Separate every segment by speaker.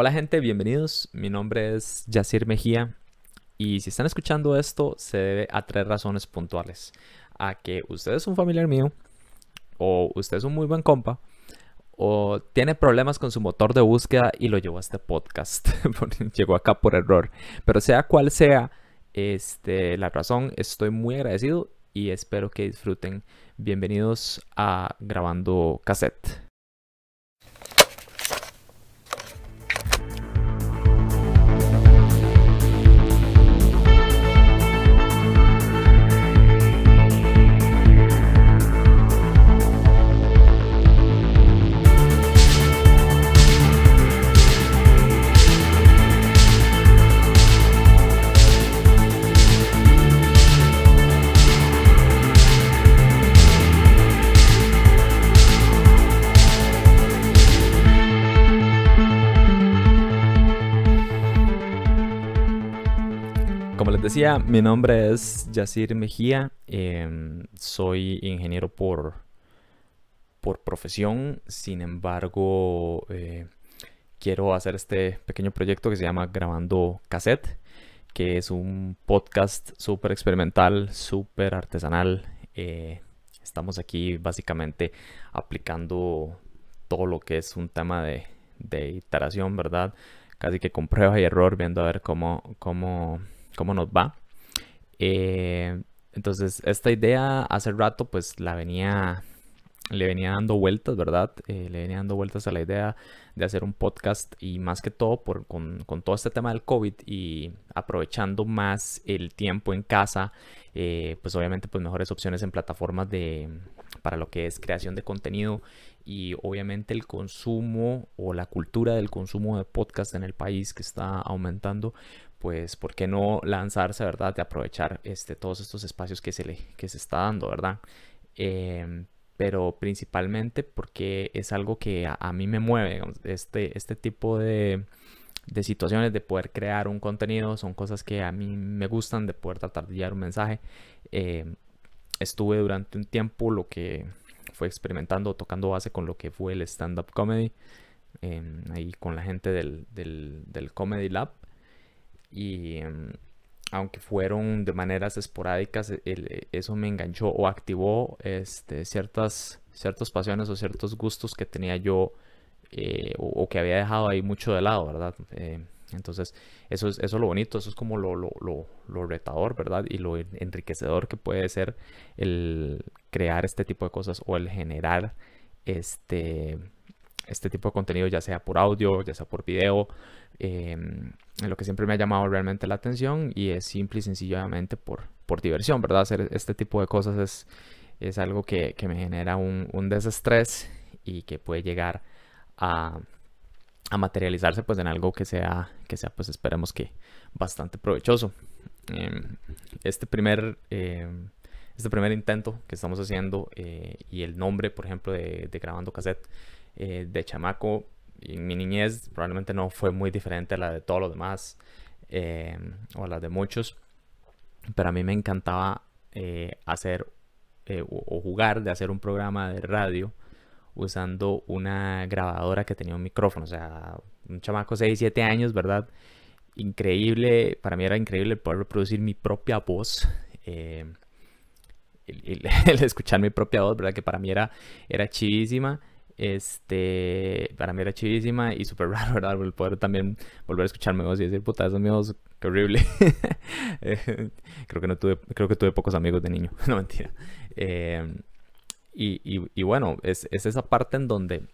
Speaker 1: Hola gente, bienvenidos. Mi nombre es Yacir Mejía y si están escuchando esto se debe a tres razones puntuales. A que usted es un familiar mío o usted es un muy buen compa o tiene problemas con su motor de búsqueda y lo llevó a este podcast. Llegó acá por error. Pero sea cual sea este, la razón, estoy muy agradecido y espero que disfruten. Bienvenidos a Grabando Cassette. Decía, mi nombre es Yacir Mejía. Em, soy ingeniero por, por profesión. Sin embargo, eh, quiero hacer este pequeño proyecto que se llama Grabando Cassette, que es un podcast súper experimental, súper artesanal. Eh, estamos aquí básicamente aplicando todo lo que es un tema de, de iteración, ¿verdad? Casi que con prueba y error, viendo a ver cómo, cómo cómo nos va. Eh, entonces, esta idea hace rato, pues la venía, le venía dando vueltas, ¿verdad? Eh, le venía dando vueltas a la idea de hacer un podcast y más que todo por, con, todo este tema del COVID y aprovechando más el tiempo en casa, eh, pues obviamente pues mejores opciones en plataformas de, para lo que es creación de contenido y obviamente el consumo o la cultura del consumo de podcast en el país que está aumentando, pues, ¿por qué no lanzarse, verdad? De aprovechar este, todos estos espacios que se, le, que se está dando, ¿verdad? Em, pero principalmente porque es algo que a, mí me mueve, este, este tipo de, de, situaciones de poder crear un contenido, son cosas que a mí me gustan, de poder tratar de llevar un mensaje. Em, estuve durante un tiempo lo que fue experimentando, tocando base con lo que fue el stand-up comedy, em, ahí con la gente del, del, del Comedy Lab y em, aunque fueron de maneras esporádicas, e, eso me enganchó o activó este, ciertas, ciertas pasiones o ciertos gustos que tenía yo eh, o, que había dejado ahí mucho de lado, ¿verdad? Eh, entonces, eso es, eso es lo bonito, eso es como lo, lo, lo, lo, retador, ¿verdad? Y lo enriquecedor que puede ser el crear este tipo de cosas o el generar este, este tipo de contenido, ya sea por audio, ya sea por video, Em, lo que siempre me ha llamado realmente la atención y es simple y sencillamente por, por diversión, ¿verdad? Hacer este tipo de cosas es, es algo que, que me genera un, un, desestrés y que puede llegar a, a, materializarse pues en algo que sea, que sea pues esperemos que bastante provechoso. Em, este primer... Em, este primer intento que estamos haciendo eh, y el nombre, por ejemplo, de, de grabando cassette eh, de chamaco en mi niñez probablemente no fue muy diferente a la de todos los demás eh, o a la de muchos. Pero a mí me encantaba eh, hacer eh, o jugar de hacer un programa de radio usando una grabadora que tenía un micrófono. O sea, un chamaco 6, 7 años, ¿verdad? Increíble, para mí era increíble poder reproducir mi propia voz. el, escuchar mi propia voz, ¿verdad? Que para mí era, era chivísima. Este, para mí era chivísima y súper raro, ¿verdad? El poder también volver a escucharme voz y decir, puta, esos amigos, qué horrible. Eh, creo que no tuve, creo que tuve pocos amigos de niño, no mentira. Eh, y, y, bueno, es, es, esa parte en donde,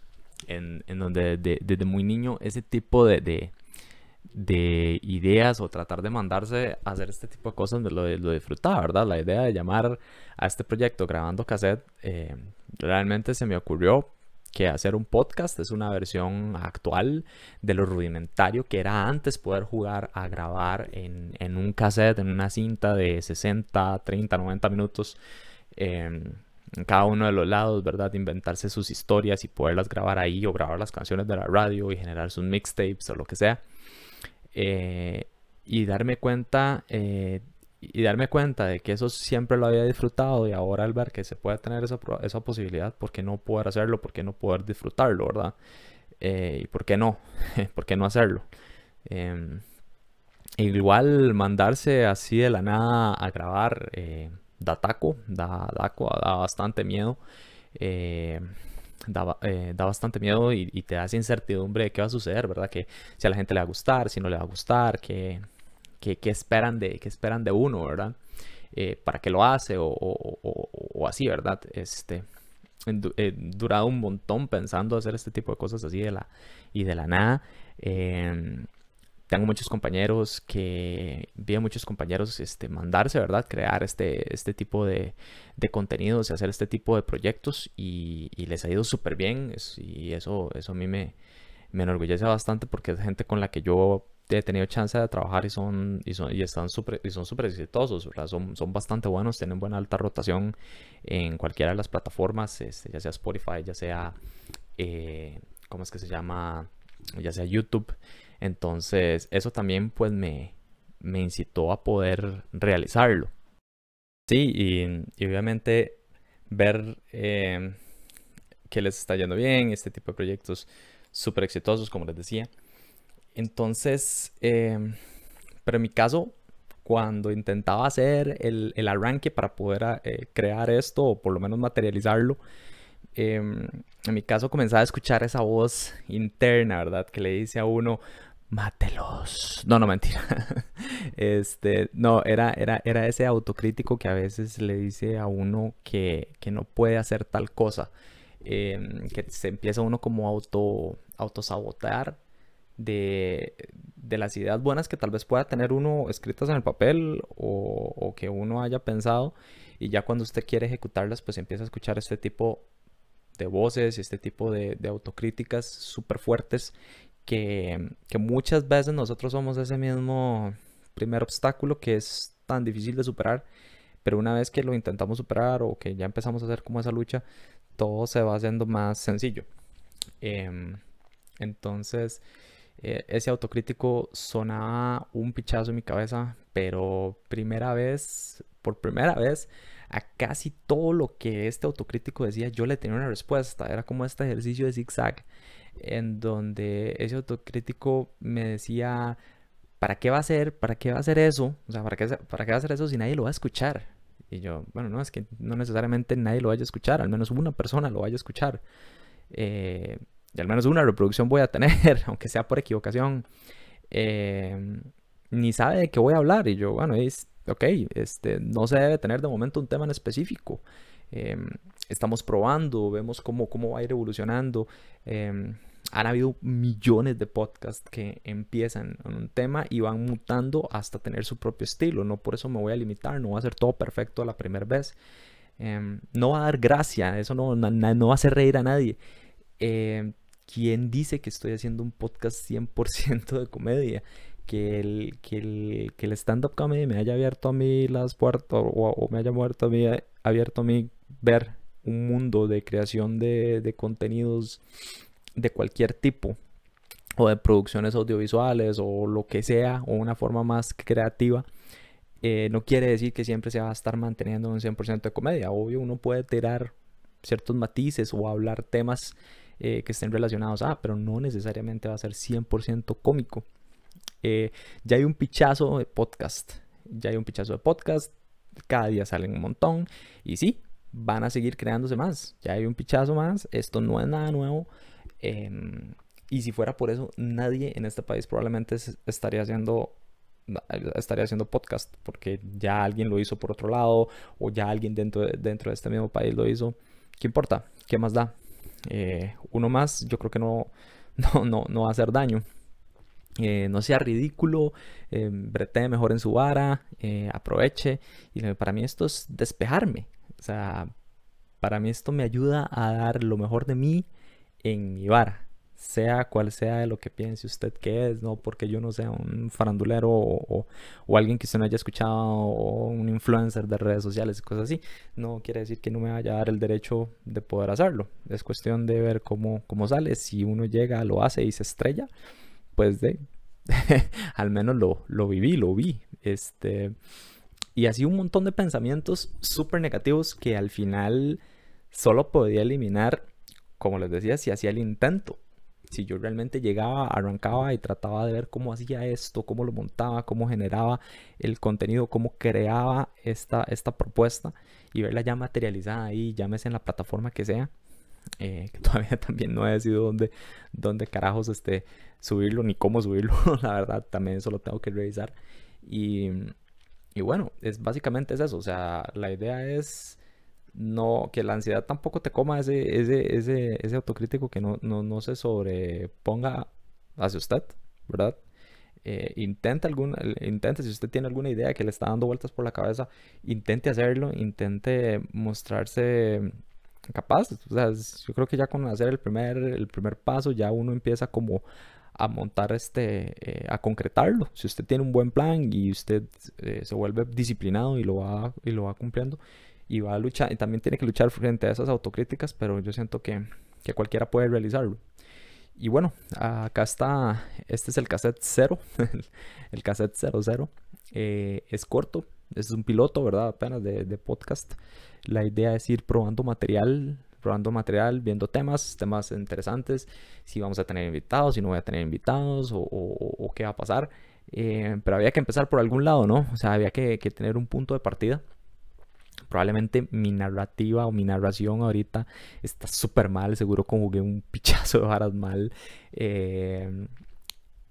Speaker 1: en, en donde desde muy niño ese tipo de, de, de, ideas o tratar de mandarse a hacer este tipo de cosas lo, lo disfrutaba, ¿verdad? La idea de llamar a este proyecto grabando cassette eh, realmente se me ocurrió que hacer un podcast es una versión actual de lo rudimentario que era antes poder jugar a grabar en, en un cassette, en una cinta de 60, 30, 90 minutos. Em, en cada uno de los lados, ¿verdad? Inventarse sus historias y poderlas grabar ahí o grabar las canciones de la radio y generar sus mixtapes o lo que sea. Eh, y darme cuenta eh, y darme cuenta de que eso siempre lo había disfrutado y ahora al ver que se puede tener esa, esa posibilidad, ¿por qué no poder hacerlo? ¿Por qué no poder disfrutarlo, verdad? Eh, ¿Y por qué no? ¿Por qué no hacerlo? Em, igual mandarse así de la nada a grabar eh, da taco, da, da, bastante miedo. Eh, da, da, bastante miedo y, te da esa incertidumbre de qué va a suceder, ¿verdad? Que si a la gente le va a gustar, si no le va a gustar, qué, qué, esperan, de, qué esperan de uno, ¿verdad? para qué lo hace o, o, así, ¿verdad? Este, he durado un montón pensando hacer este tipo de cosas así de la, y de la nada. Em, tengo muchos compañeros que, vi a muchos compañeros este, mandarse, ¿verdad? Crear este, este tipo de, de contenidos y hacer este tipo de proyectos y, les ha ido súper bien y eso, eso a mí me, me enorgullece bastante porque es gente con la que yo he tenido chance de trabajar y son y son y están súper y son súper exitosos son, son bastante buenos tienen buena alta rotación en cualquiera de las plataformas este, ya sea Spotify ya sea eh, cómo es que se llama ya sea YouTube. Entonces eso también pues me, me incitó a poder realizarlo. Sí y, obviamente ver eh, que les está yendo bien este tipo de proyectos súper exitosos como les decía entonces, em, pero en mi caso, cuando intentaba hacer el, arranque para poder ah, eh, crear esto o por lo menos materializarlo, em, en mi caso comenzaba a escuchar esa voz interna, ¿verdad? Que le dice a uno, mátelos. No, no, mentira. este, no, era, era, era ese autocrítico que a veces le dice a uno que, no puede hacer tal cosa. Em, que se empieza uno como auto, autosabotear de, las ideas buenas que tal vez pueda tener uno escritas en el papel o, que uno haya pensado y ya cuando usted quiere ejecutarlas pues empieza a escuchar este tipo de voces y este tipo de, autocríticas súper fuertes que, muchas veces nosotros somos ese mismo primer obstáculo que es tan difícil de superar pero una vez que lo intentamos superar o que ya empezamos a hacer como esa lucha todo se va haciendo más sencillo. Em, entonces eh, ese autocrítico sonaba un pichazo en mi cabeza, pero primera vez, por primera vez, a casi todo lo que este autocrítico decía, yo le tenía una respuesta. Era como este ejercicio de zigzag, en donde ese autocrítico me decía, ¿para qué va a hacer? ¿Para qué va a hacer eso? O sea, ¿para qué, ¿para qué va a hacer eso si nadie lo va a escuchar? Y yo, bueno, no, es que no necesariamente nadie lo vaya a escuchar, al menos una persona lo vaya a escuchar. Eh, y al menos una reproducción voy a tener, aunque sea por equivocación, em, ni sabe de qué voy a hablar. Y yo, bueno, es, ok, este, no se debe tener de momento un tema en específico. Em, estamos probando, vemos cómo, cómo va a ir evolucionando. Em, han habido millones de podcasts que empiezan en un tema y van mutando hasta tener su propio estilo. No por eso me voy a limitar, no va a ser todo perfecto a la primera vez. no va a dar gracia, eso no, no, va a hacer reír a nadie. ¿Quién dice que estoy haciendo un podcast 100% de comedia? Que el, que el, que el stand-up comedy me haya abierto a mí las puertas o, me haya abierto a mí, abierto a mí ver un mundo de creación de, de contenidos de cualquier tipo o de producciones audiovisuales o lo que sea o una forma más creativa eh, no quiere decir que siempre se va a estar manteniendo un 100% de comedia obvio uno puede tirar ciertos matices o hablar temas eh, que estén relacionados a, pero no necesariamente va a ser 100% cómico. Eh, ya hay un pichazo de podcast, ya hay un pichazo de podcast, cada día salen un montón y sí, van a seguir creándose más, ya hay un pichazo más, esto no es nada nuevo. Em, y si fuera por eso, nadie en este país probablemente estaría haciendo estaría haciendo podcast porque ya alguien lo hizo por otro lado o ya alguien dentro de, dentro de este mismo país lo hizo. ¿Qué importa? ¿Qué más da? Eh, uno más, yo creo que no, no, no, no va a hacer daño. Eh, no sea ridículo, eh, mejor en su vara, eh, aproveche. Y para mí esto es despejarme. O sea, para mí esto me ayuda a dar lo mejor de mí en mi vara sea cual sea de lo que piense usted que es, no porque yo no sea un farandulero o, alguien que usted no haya escuchado o un influencer de redes sociales y cosas así, no quiere decir que no me vaya a dar el derecho de poder hacerlo. Es cuestión de ver cómo, cómo sale. Si uno llega, lo hace y se estrella, pues de al menos lo, lo viví, lo vi. Este, y así un montón de pensamientos súper negativos que al final solo podía eliminar, como les decía, si hacía el intento si yo realmente llegaba, arrancaba y trataba de ver cómo hacía esto, cómo lo montaba, cómo generaba el contenido, cómo creaba esta, esta propuesta y verla ya materializada ahí, llámese en la plataforma que sea, eh, que todavía también no he decidido dónde, dónde carajos este, subirlo ni cómo subirlo, la verdad, también eso lo tengo que revisar. Y, y bueno, es, básicamente es eso, o sea, la idea es no, que la ansiedad tampoco te coma ese, ese, ese, ese autocrítico que no, no, no se sobreponga hacia usted, ¿verdad? Eh, intente alguna, intente, si usted tiene alguna idea que le está dando vueltas por la cabeza, intente hacerlo, intente mostrarse capaz. Yo creo que ya con hacer el primer, el primer paso, ya uno empieza como a montar este, eh, a concretarlo. Si usted tiene un buen plan y usted eh, se vuelve disciplinado y lo va, y lo va cumpliendo, y va a luchar, y también tiene que luchar frente a esas autocríticas, pero yo siento que, que cualquiera puede realizarlo. Y bueno, acá está, este es el cassette 0, el cassette 00. Eh, es corto, es un piloto, ¿verdad? Apenas de, de, podcast. La idea es ir probando material, probando material, viendo temas, temas interesantes, si vamos a tener invitados, si no voy a tener invitados o, o, qué va a pasar. Eh, pero había que empezar por algún lado, ¿no? O sea, había que, que tener un punto de partida probablemente mi narrativa o mi narración ahorita está súper mal, seguro conjugué un pichazo de varas mal. Eh,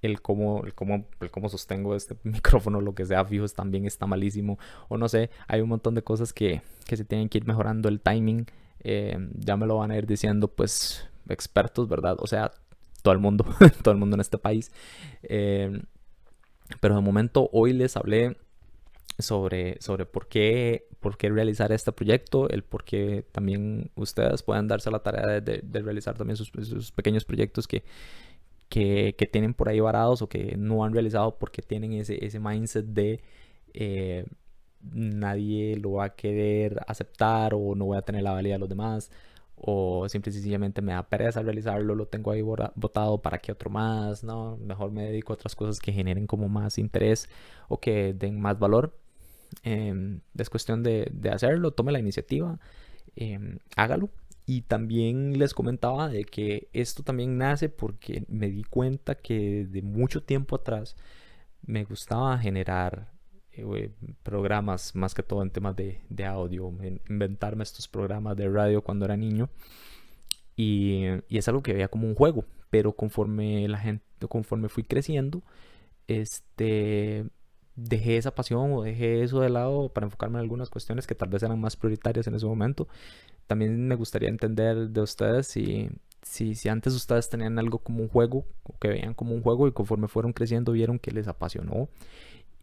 Speaker 1: el cómo, el, cómo, el cómo sostengo este micrófono, lo que sea fijo, también está malísimo. O no sé, hay un montón de cosas que, que se tienen que ir mejorando. El timing, eh, ya me lo van a ir diciendo, pues, expertos, ¿verdad? O sea, todo el mundo, todo el mundo en este país. Eh, pero de momento hoy les hablé sobre, sobre por, qué, por qué realizar este proyecto, el por qué también ustedes puedan darse la tarea de, realizar también sus, pequeños proyectos que, que, tienen por ahí varados o que no han realizado porque tienen ese, ese mindset de eh, nadie lo va a querer aceptar o no voy a tener la valía de los demás o simple y sencillamente me da pereza realizarlo, lo tengo ahí votado para que otro más, no, mejor me dedico a otras cosas que generen como más interés o que den más valor. Em, es cuestión de, hacerlo, tome la iniciativa, em, hágalo. Y también les comentaba de que esto también nace porque me di cuenta que de mucho tiempo atrás me gustaba generar eh, programas, más que todo en temas de, audio, inventarme estos programas de radio cuando era niño. Y, y, es algo que veía como un juego, pero conforme la gente, conforme fui creciendo, este, dejé esa pasión o dejé eso de lado para enfocarme en algunas cuestiones que tal vez eran más prioritarias en ese momento. También me gustaría entender de ustedes si, si, si antes ustedes tenían algo como un juego, o que veían como un juego y conforme fueron creciendo vieron que les apasionó.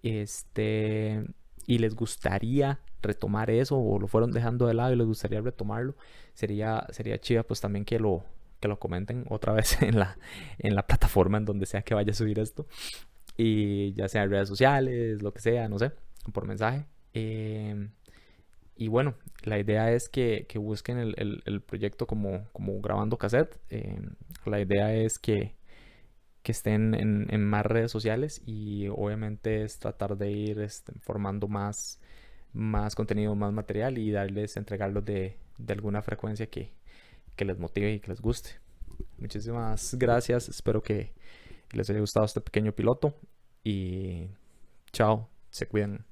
Speaker 1: Este, y les gustaría retomar eso o lo fueron dejando de lado y les gustaría retomarlo, sería, sería chido pues también que lo, que lo comenten otra vez en la, en la plataforma en donde sea que vaya a subir esto y ya sea en redes sociales, lo que sea, no sé, por mensaje. Em, y bueno, la idea es que, que busquen el, el, proyecto como, como grabando cassette. Em, la idea es que, que estén en, en, más redes sociales y obviamente es tratar de ir este, formando más, más contenido, más material y darles, entregarlos de, de alguna frecuencia que, que les motive y que les guste. Muchísimas gracias, espero que les haya gustado este pequeño piloto y chao, se cuidan.